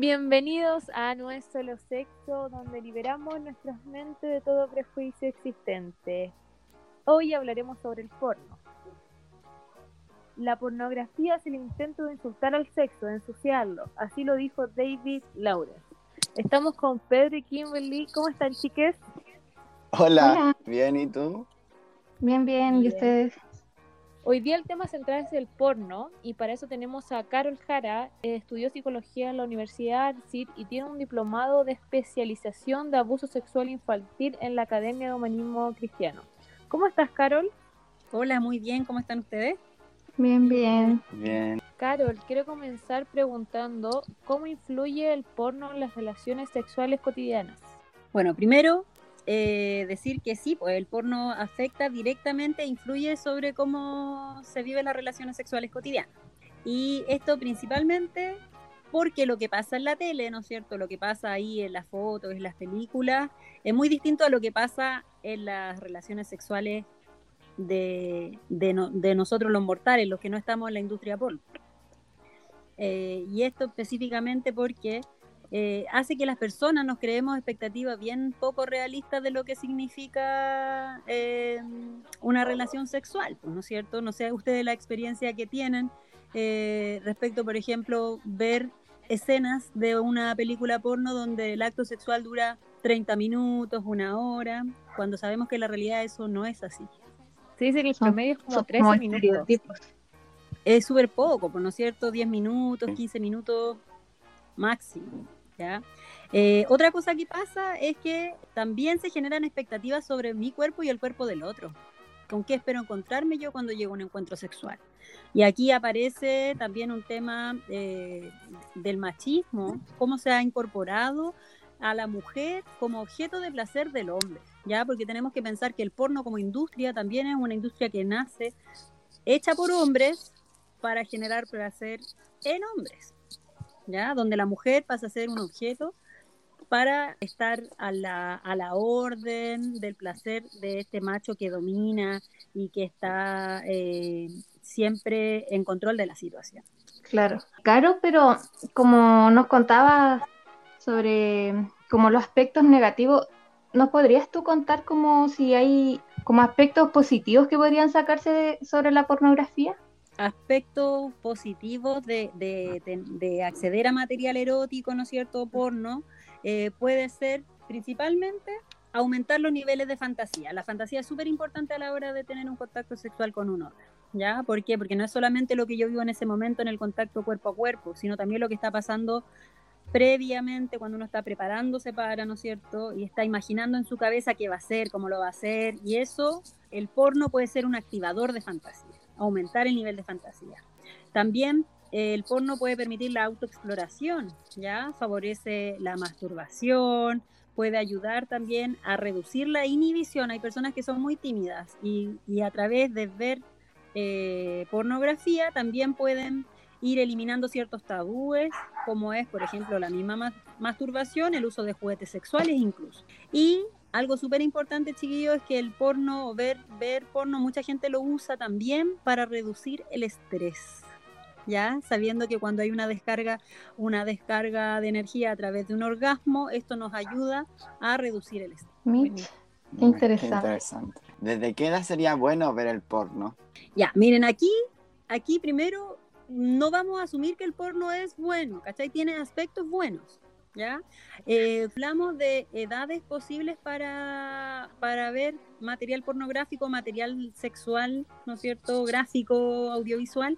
Bienvenidos a No es solo sexo, donde liberamos nuestras mentes de todo prejuicio existente. Hoy hablaremos sobre el porno. La pornografía es el intento de insultar al sexo, de ensuciarlo. Así lo dijo David Lawrence. Estamos con Pedro y Kimberly. ¿Cómo están, chiques? Hola, bien, ¿y tú? Bien, bien, ¿y ustedes? Hoy día el tema central es el porno y para eso tenemos a Carol Jara, eh, estudió psicología en la Universidad CID y tiene un diplomado de especialización de abuso sexual infantil en la Academia de Humanismo Cristiano. ¿Cómo estás, Carol? Hola, muy bien, ¿cómo están ustedes? Bien, bien. Bien. Carol, quiero comenzar preguntando cómo influye el porno en las relaciones sexuales cotidianas. Bueno, primero eh, decir que sí, pues el porno afecta directamente influye sobre cómo se viven las relaciones sexuales cotidianas. Y esto principalmente porque lo que pasa en la tele, ¿no es cierto? Lo que pasa ahí en las fotos, en las películas, es muy distinto a lo que pasa en las relaciones sexuales de, de, nosotros los mortales, los que no estamos en la industria porno. Eh, y esto específicamente porque eh, hace que las personas nos creemos expectativas bien poco realistas de lo que significa eh, una relación sexual, pues, ¿no es cierto? No sé ustedes la experiencia que tienen eh, respecto, por ejemplo, ver escenas de una película porno donde el acto sexual dura 30 minutos, una hora, cuando sabemos que la realidad eso no es así. Se dice que el promedio es como 13 minutos. Es súper poco, pues, ¿no es cierto? 10 minutos, 15 minutos máximo. Eh, otra cosa que pasa es que también se generan expectativas sobre mi cuerpo y el cuerpo del otro. ¿Con qué espero encontrarme yo cuando llego a un encuentro sexual? Y aquí aparece también un tema eh, del machismo, cómo se ha incorporado a la mujer como objeto de placer del hombre, ¿ya? Porque tenemos que pensar que el porno como industria también es una industria que nace hecha por hombres para generar placer en hombres. Donde la mujer pasa a ser un objeto para estar a la, a la orden del placer de este macho que domina y que está eh, siempre en control de la situación. Claro, claro, pero como nos contabas sobre como los aspectos negativos, ¿nos podrías tú contar como si hay como aspectos positivos que podrían sacarse sobre la pornografía? Aspectos positivos de, acceder a material erótico, ¿no es cierto?, porno, eh, puede ser principalmente aumentar los niveles de fantasía. La fantasía es súper importante a la hora de tener un contacto sexual con un. ¿Ya? ¿Por qué? Porque no es solamente lo que yo vivo en ese momento en el contacto cuerpo a cuerpo, sino también lo que está pasando previamente cuando uno está preparándose para, ¿no es cierto? Y está imaginando en su cabeza qué va a hacer, cómo lo va a hacer. Y eso, el porno puede ser un activador de fantasía aumentar el nivel de fantasía. También eh, el porno puede permitir la autoexploración, ¿ya? Favorece la masturbación, puede ayudar también a reducir la inhibición. Hay personas que son muy tímidas y, a través de ver eh, pornografía también pueden ir eliminando ciertos tabúes, como es, por ejemplo, la misma masturbación, el uso de juguetes sexuales incluso. Y algo súper importante, chiquillos, es que el porno, ver, ver porno, mucha gente lo usa también para reducir el estrés. ¿Ya? Sabiendo que cuando hay una descarga, una descarga de energía a través de un orgasmo, esto nos ayuda a reducir el estrés. interesante. ¿Desde qué edad sería bueno ver el porno? Ya, miren, aquí, aquí primero no vamos a asumir que el porno es bueno, ¿cachai? Tiene aspectos buenos. ¿Ya? Eh, hablamos de edades posibles para, para ver material pornográfico, material sexual, ¿no es cierto?, gráfico, audiovisual.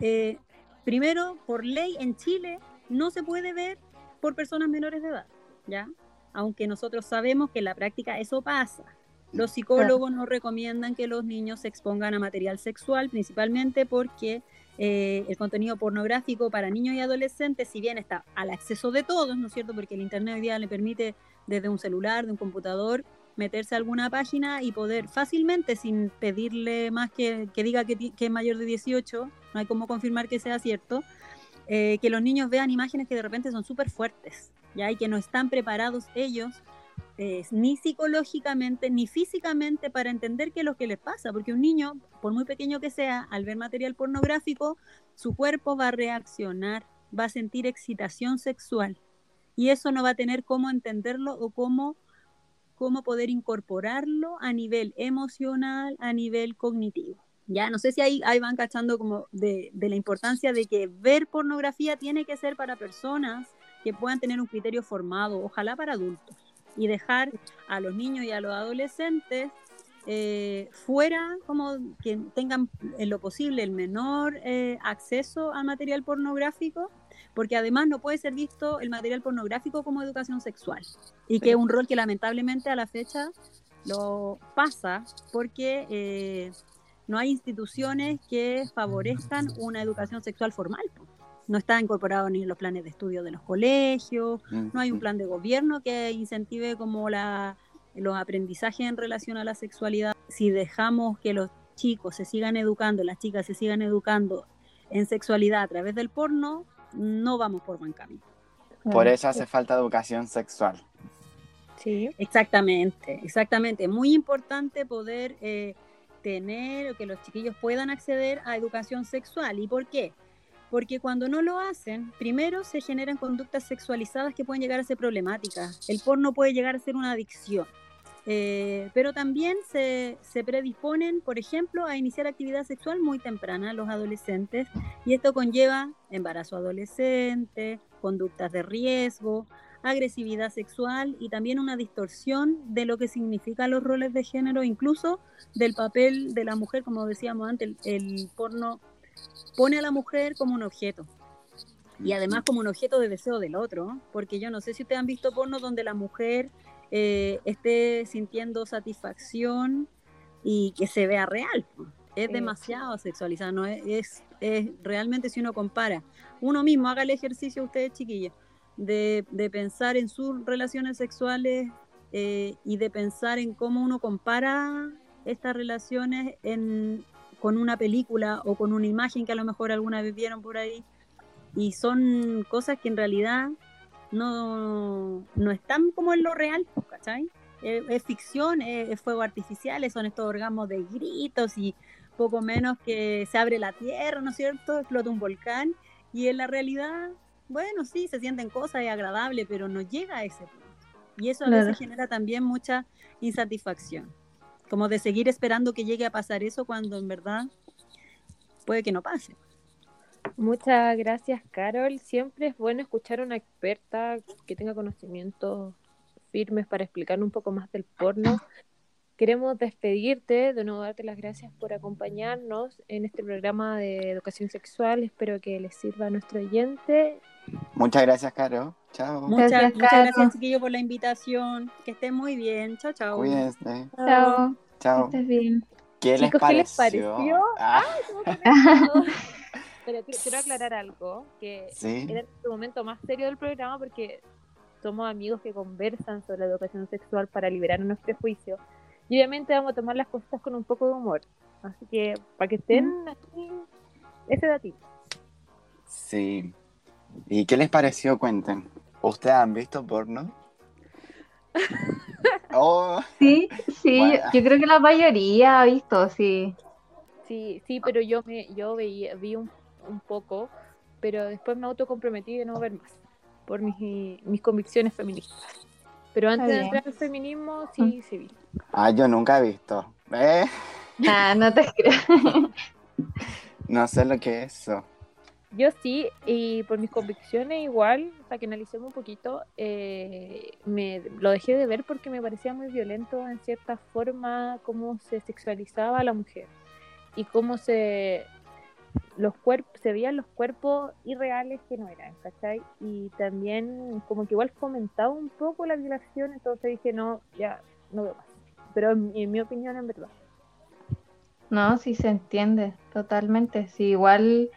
Eh, primero, por ley en Chile no se puede ver por personas menores de edad, ¿ya? Aunque nosotros sabemos que en la práctica eso pasa. Los psicólogos nos recomiendan que los niños se expongan a material sexual, principalmente porque eh, el contenido pornográfico para niños y adolescentes, si bien está al acceso de todos, ¿no es cierto? Porque el Internet hoy día le permite desde un celular, de un computador, meterse a alguna página y poder fácilmente, sin pedirle más que, que diga que, es mayor de 18, no hay cómo confirmar que sea cierto, eh, que los niños vean imágenes que de repente son súper fuertes, ¿ya? Y que no están preparados ellos ni psicológicamente ni físicamente para entender qué es lo que les pasa, porque un niño, por muy pequeño que sea, al ver material pornográfico, su cuerpo va a reaccionar va a sentir excitación sexual y eso no va a tener cómo entenderlo o cómo, cómo poder incorporarlo a nivel emocional, a nivel cognitivo. Ya, no sé si ahí, ahí van cachando como de, de la importancia de que ver pornografía tiene que ser para personas que puedan tener un criterio formado, ojalá para adultos, y dejar a los niños y a los adolescentes eh, fuera, como que tengan en lo posible el menor eh, acceso al material pornográfico, porque además no puede ser visto el material pornográfico como educación sexual, y que es un rol que lamentablemente a la fecha lo pasa porque eh, no hay instituciones que favorezcan una educación sexual formal. No está incorporado ni en los planes de estudio de los colegios, no hay un plan de gobierno que incentive como la, los aprendizajes en relación a la sexualidad. Si dejamos que los chicos se sigan educando, las chicas se sigan educando en sexualidad a través del porno, no vamos por buen camino. Por eso hace falta educación sexual. Sí. Exactamente, exactamente. Muy importante poder eh, tener que los chiquillos puedan acceder a educación sexual. ¿Y por qué? Porque cuando no lo hacen, primero se generan conductas sexualizadas que pueden llegar a ser problemáticas. El porno puede llegar a ser una adicción. Eh, pero también se, se, predisponen, por ejemplo, a iniciar actividad sexual muy temprana los adolescentes y esto conlleva embarazo adolescente, conductas de riesgo, agresividad sexual y también una distorsión de lo que significan los roles de género, incluso del papel de la mujer, como decíamos antes, el, el porno pone a la mujer como un objeto y además como un objeto de deseo del otro, porque yo no sé si ustedes han visto porno donde la mujer eh, esté sintiendo satisfacción y que se vea real. Es demasiado sexualizado, ¿no? Es, es, realmente si uno compara, uno mismo haga el ejercicio ustedes chiquillas, de, de pensar en sus relaciones sexuales eh, y de pensar en cómo uno compara estas relaciones en, con una película o con una imagen que a lo mejor alguna vez vieron por ahí. Y son cosas que en realidad no, no están como en lo real, ¿cachai? Es, ficción, es, fuego artificial, son estos orgasmos de gritos y poco menos que se abre la tierra, ¿no es cierto? Explota un volcán y en la realidad, bueno, sí, se sienten cosas, es agradable, pero no llega a ese punto. Y eso a veces genera también mucha insatisfacción como de seguir esperando que llegue a pasar eso cuando en verdad puede que no pase. Muchas gracias, Carol. Siempre es bueno escuchar a una experta que tenga conocimientos firmes para explicar un poco más del porno. Queremos despedirte, de nuevo darte las gracias por acompañarnos en este programa de educación sexual. Espero que les sirva a nuestro oyente. Muchas gracias, Caro. Chao. Muchas gracias, muchas gracias chiquillo, por la invitación. Que estén muy bien. Chao, chao. Cuídense. Chao. Chao. Que estés bien. ¿Qué, Chicos, les ¿qué les pareció? Ah, Pero quiero, quiero aclarar algo, que sí. era el momento más serio del programa porque somos amigos que conversan sobre la educación sexual para liberar unos prejuicios. Y obviamente vamos a tomar las cosas con un poco de humor. Así que para que estén aquí, ese datito. Sí. ¿Y qué les pareció? Cuenten. ¿Ustedes han visto porno? oh, Sí, sí, Bueno. yo, yo creo que la mayoría ha visto, sí. Sí, sí, pero yo me yo veía, vi un, un poco, pero después me autocomprometí de no ver más por mis, mis convicciones feministas. Pero antes de entrar al feminismo, sí, sí vi. ah, yo nunca he visto. ¿Eh? Ah, no te creo. No sé lo que es eso. Yo sí, y por mis convicciones igual, para que analicemos un poquito, eh, me lo dejé de ver porque me parecía muy violento en cierta forma cómo se sexualizaba a la mujer y cómo se los cuerpos se veían los cuerpos irreales que no eran, ¿cachai? Y también como que igual fomentaba un poco la violación, entonces dije no, ya no veo más. Pero en, en mi opinión en verdad. No, sí se entiende, totalmente. Sí, igual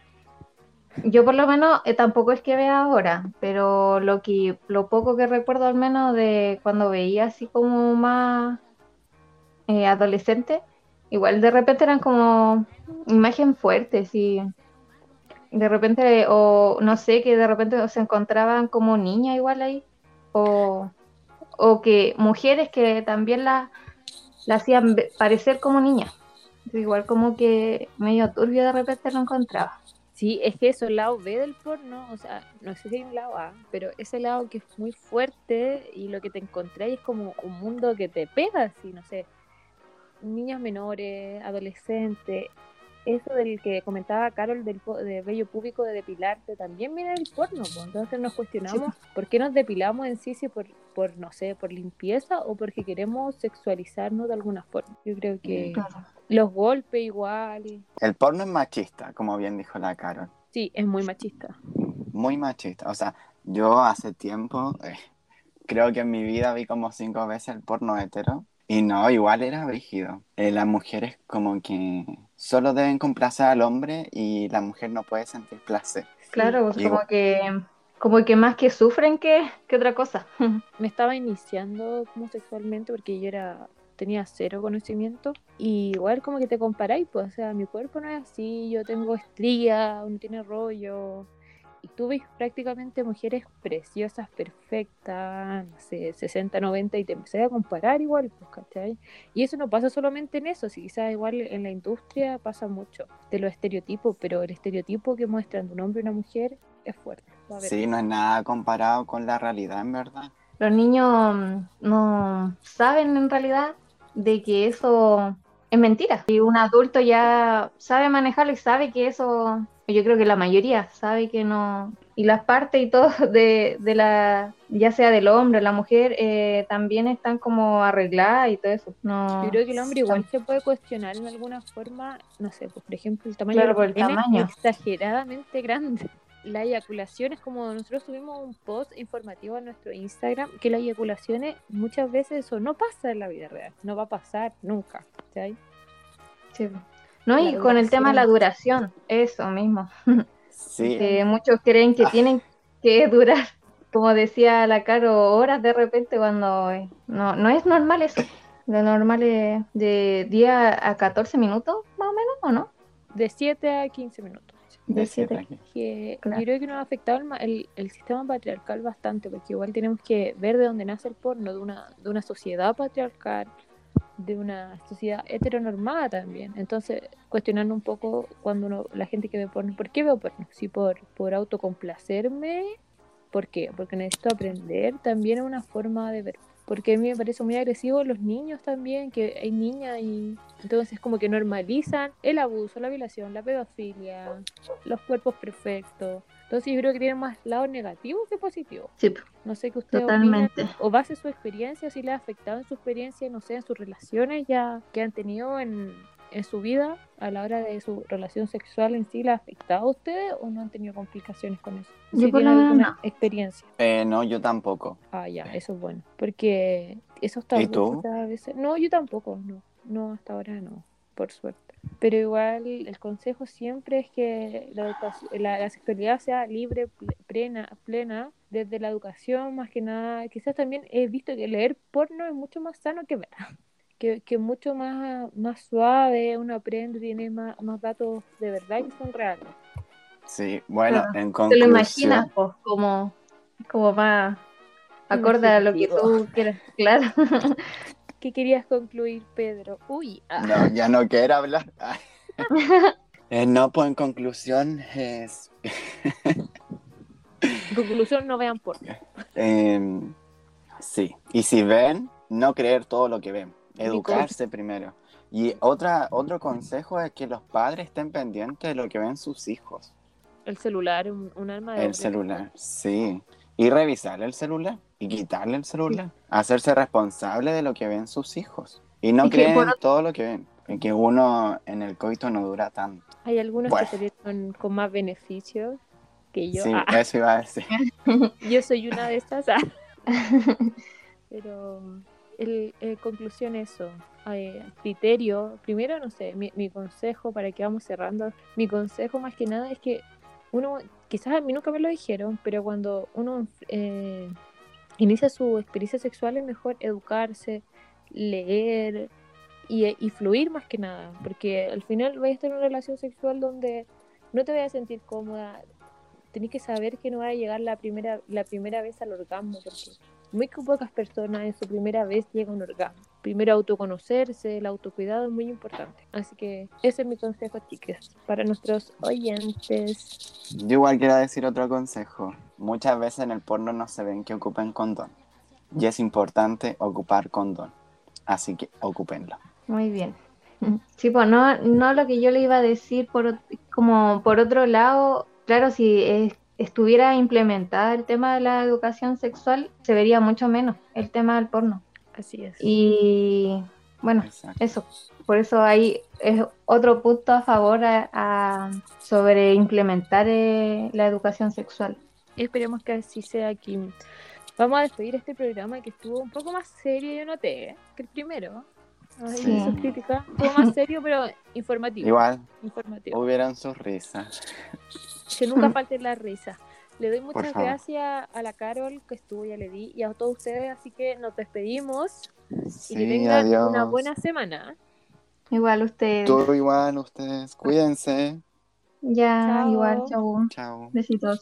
yo por lo menos eh, tampoco es que vea ahora, pero lo que lo poco que recuerdo al menos de cuando veía así como más eh, adolescente, igual de repente eran como imagen fuertes y de repente o no sé, que de repente se encontraban como niñas igual ahí o, o que mujeres que también la, la hacían parecer como niñas. Igual como que medio turbio de repente lo encontraba. Sí, es que eso, el lado B del porno, o sea, no sé si hay un lado A, pero ese lado que es muy fuerte y lo que te encontré es como un mundo que te pega, así, no sé, niñas menores, adolescentes, eso del que comentaba Carol del de vello público de depilarte también viene del porno, pues. entonces nos cuestionamos por qué nos depilamos en sí, si por, por, no sé, por limpieza o porque queremos sexualizarnos de alguna forma. Yo creo que Claro. los golpes igual, y- El porno es machista, como bien dijo la Carol. sí, es muy machista. Muy machista. O sea, yo hace tiempo, eh, creo que en mi vida vi como cinco veces el porno hetero. Y no, igual era brígido. Eh, las mujeres como que solo deben complacer al hombre y la mujer no puede sentir placer. Claro, pues, como que, como que más que sufren que, que otra cosa. me estaba iniciando como sexualmente porque yo era tenía cero conocimiento y igual como que te comparáis pues o sea mi cuerpo no es así yo tengo estría no tiene rollo y tú ves prácticamente mujeres preciosas perfectas no sé 60 90 y te empecé a comparar igual pues ¿cachai? y eso no pasa solamente en eso si quizás igual en la industria pasa mucho de los estereotipos pero el estereotipo que muestran de un hombre y una mujer es fuerte. Sí, no es nada comparado con la realidad, en verdad. Los niños mm, no saben en realidad de que eso es mentira. Y un adulto ya sabe manejarlo y sabe que eso, yo creo que la mayoría sabe que no. Y las partes y todo de, de la, ya sea del hombre o la mujer, eh, también están como arregladas y todo eso. No, Yo creo que el hombre igual se puede cuestionar en alguna forma, no sé, pues por ejemplo el tamaño Claro, de por el tamaño. es exageradamente grande. La eyaculación es como nosotros subimos un post informativo a nuestro Instagram, que las eyaculaciones muchas veces eso no pasa en la vida real, no va a pasar nunca. Sí. No, y con el tema de la duración. eso mismo. Sí, que muchos creen que Ah. tienen que durar, como decía la Caro, horas de repente cuando eh, no, no es normal eso. Lo normal es de 10 a 14 minutos, más o menos, ¿o no? De 7 a 15 minutos. Que Claro. Yo creo que nos ha afectado el, el, el sistema patriarcal bastante, porque igual tenemos que ver de dónde nace el porno, de una, de una sociedad patriarcal, de una sociedad heteronormada también. Entonces, cuestionando un poco cuando uno, la gente que ve porno, ¿por qué veo porno? Si por, por autocomplacerme, ¿por qué? Porque necesito aprender, también es una forma de ver. Porque a mí me parece muy agresivo los niños también, que hay niñas y entonces como que normalizan el abuso, la violación, la pedofilia, los cuerpos perfectos. Entonces yo creo que tiene más lado negativo que positivo. Sí, No sé qué usted totalmente. opina, o base su experiencia, si le ha afectado en su experiencia, no sé, en sus relaciones ya que han tenido en, en su vida a la hora de su relación sexual en sí, ¿le ha afectado a ustedes o no han tenido complicaciones con eso? Yo Si por lo menos alguna no. experiencia. Eh, no, yo tampoco. Ah, ya, eso es bueno. Porque esos ¿Y tabús tú? a veces... No, yo tampoco, no. No, hasta ahora no, por suerte. Pero igual el consejo siempre es que la, educación, la, la sexualidad sea libre, ple- plena, plena, desde la educación más que nada. Quizás también he visto que leer porno es mucho más sano que ver. Que, que mucho más, más suave, uno aprende, tiene más, más datos de verdad que son reales. Sí, bueno, Claro. en Te conclusión. lo imaginas, pues, como, como va acorde a lo que tú quieras, claro. ¿Qué querías concluir, Pedro? Uy, ah. No, ya no quiero hablar. Eh, no, pues en conclusión es... En conclusión, no vean porno. em, sí, y si ven, no creer todo lo que ven. Educarse primero. Y otra, otro consejo es que los padres estén pendientes de lo que ven sus hijos. El celular, un, un arma de El celular, sí. Y revisar el celular y quitarle el celular. Hacerse responsable de lo que ven sus hijos. Y no creen ot- todo lo que ven. Y que uno en el coito no dura tanto. Hay algunos Bueno. que salieron con más beneficios que yo. sí, Ah, eso iba a decir. yo soy una de estas. ah. Pero el, en conclusión eso. eh, criterio. Primero, no sé, mi, mi consejo para que vamos cerrando. Mi consejo más que nada es que uno, quizás a mí nunca me lo dijeron, pero cuando uno eh, inicia su experiencia sexual es mejor educarse, leer y, y fluir más que nada, porque al final vais a estar en una relación sexual donde no te vayas a sentir cómoda, tenés que saber que no va a llegar la primera, la primera vez al orgasmo, porque muy pocas personas en su primera vez llegan a un orgasmo. primero autoconocerse, el autocuidado es muy importante. Así que ese es mi consejo, chicas, para nuestros oyentes. Yo igual quiero decir otro consejo. Muchas veces en el porno no se ven que ocupen condón. Y es importante ocupar condón. Así que ocúpenlo. Muy bien. Sí, pues no, no lo que yo le iba a decir por como por otro lado, claro, si es- estuviera implementada el tema de la educación sexual, se vería mucho menos el tema del porno. Así es. Y bueno, Exacto. eso. Por eso ahí es otro punto a favor a- a- sobre implementar eh, la educación sexual. Y esperemos que así sea, Kim. Vamos a despedir este programa que estuvo un poco más serio, yo noté, ¿eh? que el primero. Ay, Sí. sus críticas. Estuvo más serio, pero informativo. Igual Informativo. hubieran sus risas. Que nunca falte la risa. Le doy muchas gracias a la Carol que estuvo, ya le di, y a todos ustedes, así que nos despedimos y que tengan adiós. una buena semana. Igual ustedes. Todo igual, ustedes. Cuídense. Ya, Chao. igual, chau. Chao. Besitos.